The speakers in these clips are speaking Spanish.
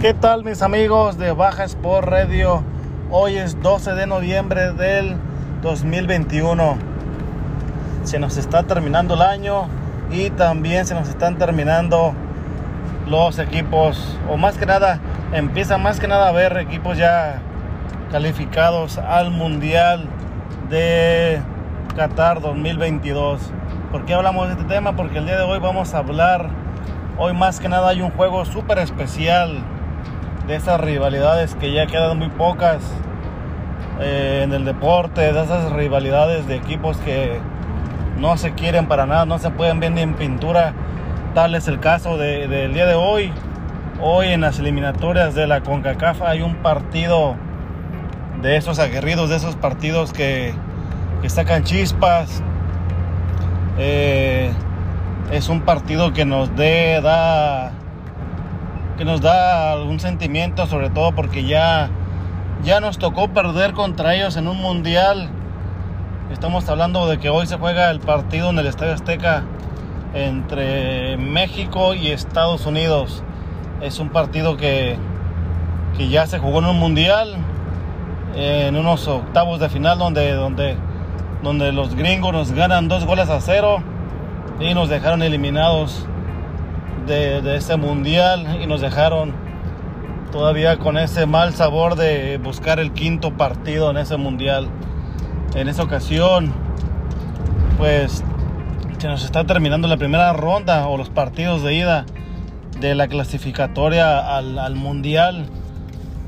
¿Qué tal mis amigos de Baja Sport Radio? Hoy es 12 de noviembre del 2021. Se nos está terminando el año y también se nos están terminando los equipos, o más que nada, empieza más que nada a ver equipos ya calificados al Mundial de Qatar 2022. ¿Por qué hablamos de este tema? Porque el día de hoy vamos a hablar, hoy más que nada hay un juego súper especial de esas rivalidades que ya quedan muy pocas eh, en el deporte, de esas rivalidades de equipos que no se quieren para nada, no se pueden ver ni en pintura. Tal es el caso del día de hoy. Hoy en las eliminatorias de la CONCACAF hay un partido de esos aguerridos, de esos partidos que, que sacan chispas. Eh, es un partido que nos dé, da que nos da algún sentimiento, sobre todo porque ya, ya nos tocó perder contra ellos en un mundial. Estamos hablando de que hoy se juega el partido en el Estadio Azteca entre México y Estados Unidos. Es un partido que, que ya se jugó en un mundial, en unos octavos de final donde, donde, donde los gringos nos ganan dos goles a cero y nos dejaron eliminados de, ese mundial y nos dejaron todavía con ese mal sabor de buscar el quinto partido en ese mundial. En esa ocasión, pues se nos está terminando la primera ronda o los partidos de ida de la clasificatoria al, mundial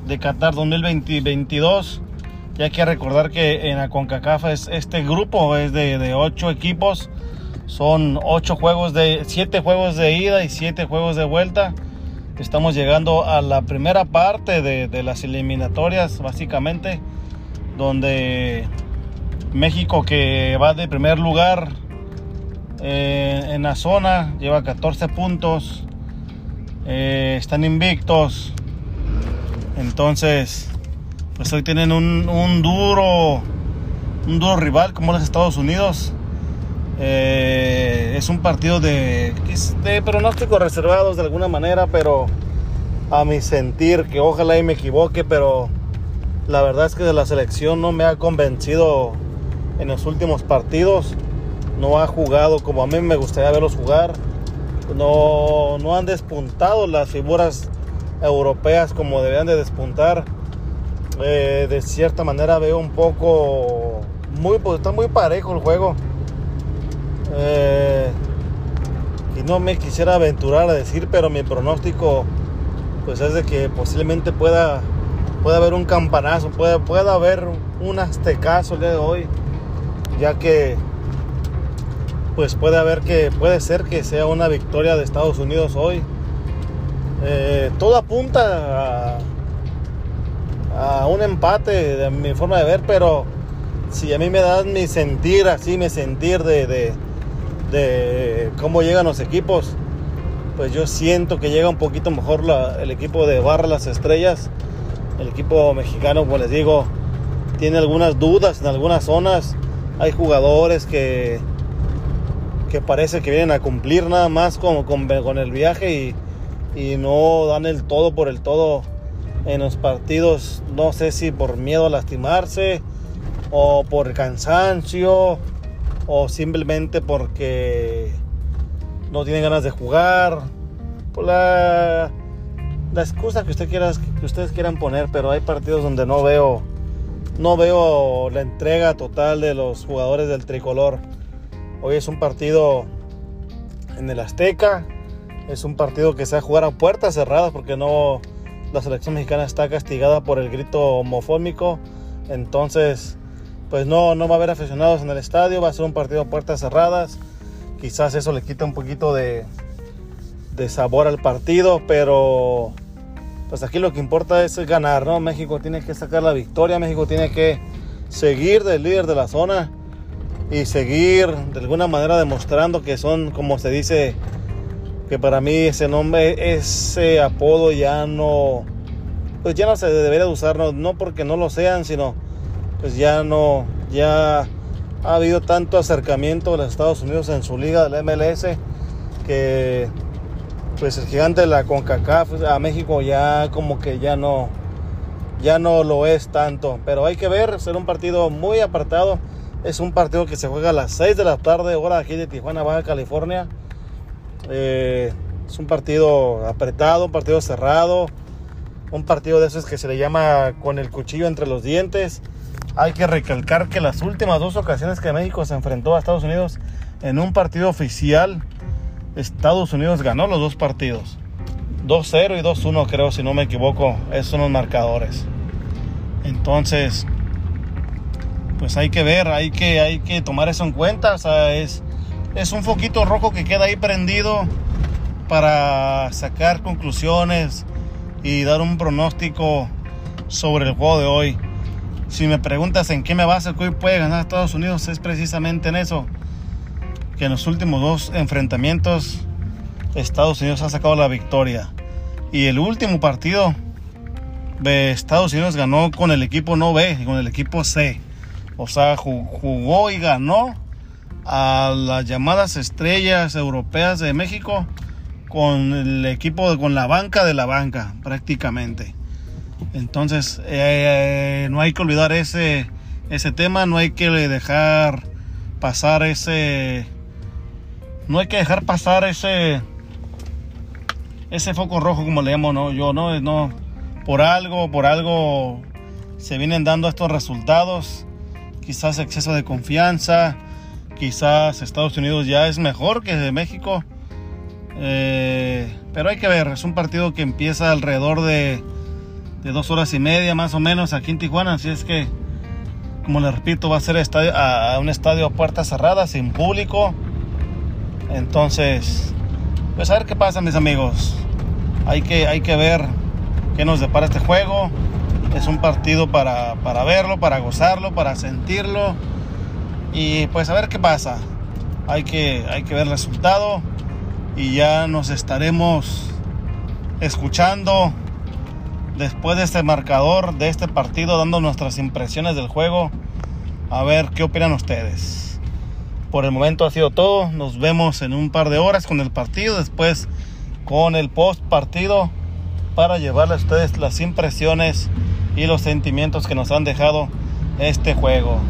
de Qatar 2022. Ya hay que recordar que en la CONCACAF es, este grupo es de, de ocho equipos son ocho juegos de, siete juegos de ida y siete juegos de vuelta. Estamos llegando a la primera parte de, las eliminatorias, básicamente, donde México que va de primer lugar eh, en la zona, lleva 14 puntos, eh, están invictos. Entonces, pues hoy tienen un, duro, un duro rival como los Estados Unidos. Eh, es un partido de, de pronósticos reservados de alguna manera, pero a mi sentir, que ojalá y me equivoque, pero la verdad es que de la selección no me ha convencido en los últimos partidos. No ha jugado como a mí me gustaría verlos jugar. No, no han despuntado las figuras europeas como deberían de despuntar. Eh, de cierta manera veo un poco muy, pues está muy parejo el juego. Eh, y no me quisiera aventurar a decir, pero mi pronóstico pues es de que posiblemente pueda, pueda haber un campanazo, pueda, pueda haber un aztecazo el día de hoy, ya que pues puede haber que puede ser que sea una victoria de Estados Unidos hoy. Eh, todo apunta a, un empate de mi forma de ver, pero si a mí me dan mi sentir así, mi sentir de cómo llegan los equipos, pues yo siento que llega un poquito mejor el equipo de Barra Las Estrellas. El equipo mexicano, como les digo, tiene algunas dudas en algunas zonas. Hay jugadores que, que parece que vienen a cumplir nada más con, con, el viaje y, y no dan el todo por el todo en los partidos. No sé si por miedo a lastimarse o por cansancio o simplemente porque no tienen ganas de jugar, por la, la excusa que, usted quiera, que ustedes quieran poner, pero hay partidos donde no veo, no veo la entrega total de los jugadores del tricolor. Hoy es un partido en el Azteca, es un partido que se va a jugar a puertas cerradas porque no la selección mexicana está castigada por el grito homofóbico, entonces pues no, no va a haber aficionados en el estadio, va a ser un partido a puertas cerradas. Quizás eso le quita un poquito de, de sabor al partido, pero pues aquí lo que importa es ganar, ¿no? México tiene que sacar la victoria, México tiene que seguir del líder de la zona y seguir de alguna manera demostrando que son, como se dice, que para mí ese nombre, ese apodo ya no, pues ya no se debería de usar, no porque no lo sean, sino pues ya no, ya ha habido tanto acercamiento de los Estados Unidos en su liga del MLS que, pues el gigante de la CONCACAF a México ya como que ya no ya no lo es tanto, pero hay que ver, será un partido muy apartado. Es un partido que se juega a las 6 de la tarde, hora aquí de Tijuana, Baja California. Eh, es un partido apretado, un partido cerrado, un partido de esos que se le llama con el cuchillo entre los dientes. Hay que recalcar que las últimas dos ocasiones que México se enfrentó a Estados Unidos en un partido oficial, Estados Unidos ganó los dos partidos. 2-0 y 2-1 creo, si no me equivoco, esos son los marcadores. Entonces, pues hay que ver, hay que, hay que tomar eso en cuenta. O sea, es, es un foquito rojo que queda ahí prendido para sacar conclusiones y dar un pronóstico sobre el juego de hoy. Si me preguntas en qué me basa que hoy puede ganar Estados Unidos, es precisamente en eso. Que en los últimos dos enfrentamientos Estados Unidos ha sacado la victoria. Y el último partido de Estados Unidos ganó con el equipo no B, con el equipo C. O sea, jugó y ganó a las llamadas estrellas europeas de México con el equipo, con la banca de la banca, prácticamente. Entonces, eh, no hay que olvidar ese, ese tema, no hay que dejar pasar ese. No hay que dejar pasar ese. Ese foco rojo, como le llamo ¿no? yo, ¿no? no por algo, por algo se vienen dando estos resultados. Quizás exceso de confianza, quizás Estados Unidos ya es mejor que de México. Eh, pero hay que ver, es un partido que empieza alrededor de, de, dos horas y media más o menos aquí en Tijuana. Así es que, como les repito, va a ser a, un estadio a puertas cerradas, sin público. Entonces, pues a ver qué pasa mis amigos. Hay que, hay que ver qué nos depara este juego. Es un partido para, para verlo, para gozarlo, para sentirlo. Y pues a ver qué pasa. Hay que, hay que ver el resultado. Y ya nos estaremos escuchando después de este marcador, de este partido, dando nuestras impresiones del juego. A ver qué opinan ustedes. Por el momento ha sido todo. Nos vemos en un par de horas con el partido. Después con el post partido para llevarle a ustedes las impresiones y los sentimientos que nos han dejado este juego.